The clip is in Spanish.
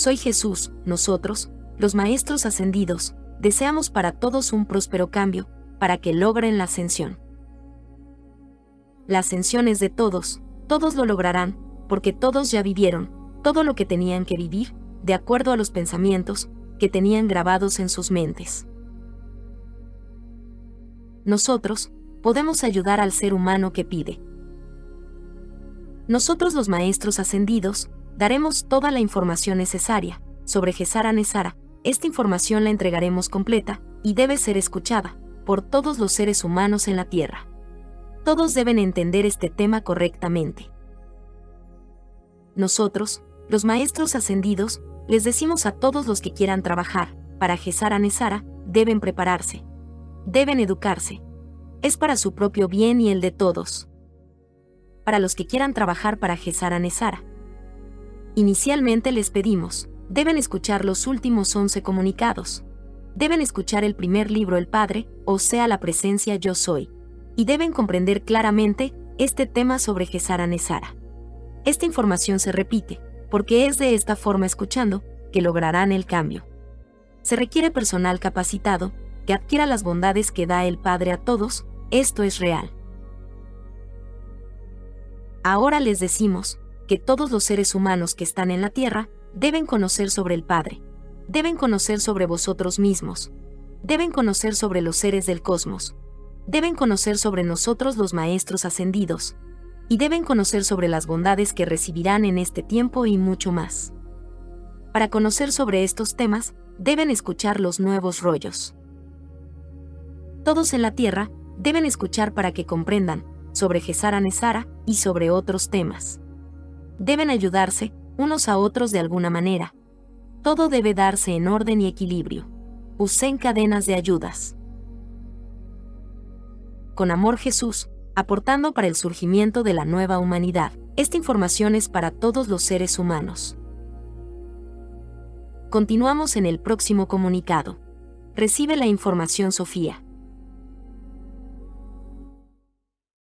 soy Jesús, nosotros, los Maestros Ascendidos, deseamos para todos un próspero cambio, para que logren la ascensión. La ascensión es de todos, todos lo lograrán, porque todos ya vivieron, todo lo que tenían que vivir, de acuerdo a los pensamientos, que tenían grabados en sus mentes. Nosotros, podemos ayudar al ser humano que pide. Nosotros los maestros ascendidos, daremos toda la información necesaria sobre Gesara Nesara. Esta información la entregaremos completa y debe ser escuchada por todos los seres humanos en la Tierra. Todos deben entender este tema correctamente. Nosotros, los maestros ascendidos, les decimos a todos los que quieran trabajar para Gesara Nesara, deben prepararse. Deben educarse. Es para su propio bien y el de todos. Para los que quieran trabajar para Gesara Nesara. Inicialmente les pedimos, deben escuchar los últimos 11 comunicados. Deben escuchar el primer libro El Padre, o sea la presencia Yo Soy. Y deben comprender claramente este tema sobre Gesara Nesara. Esta información se repite, porque es de esta forma escuchando, que lograrán el cambio. Se requiere personal capacitado, que adquiera las bondades que da el Padre a todos, esto es real. Ahora les decimos, que todos los seres humanos que están en la Tierra, deben conocer sobre el Padre, deben conocer sobre vosotros mismos, deben conocer sobre los seres del cosmos, deben conocer sobre nosotros los Maestros ascendidos, y deben conocer sobre las bondades que recibirán en este tiempo y mucho más. Para conocer sobre estos temas, deben escuchar los nuevos rollos. Todos en la Tierra deben escuchar para que comprendan sobre Gesara Nesara y sobre otros temas. Deben ayudarse unos a otros de alguna manera. Todo debe darse en orden y equilibrio. Usen cadenas de ayudas. Con amor Jesús, aportando para el surgimiento de la nueva humanidad. Esta información es para todos los seres humanos. Continuamos en el próximo comunicado. Recibe la información Sofía.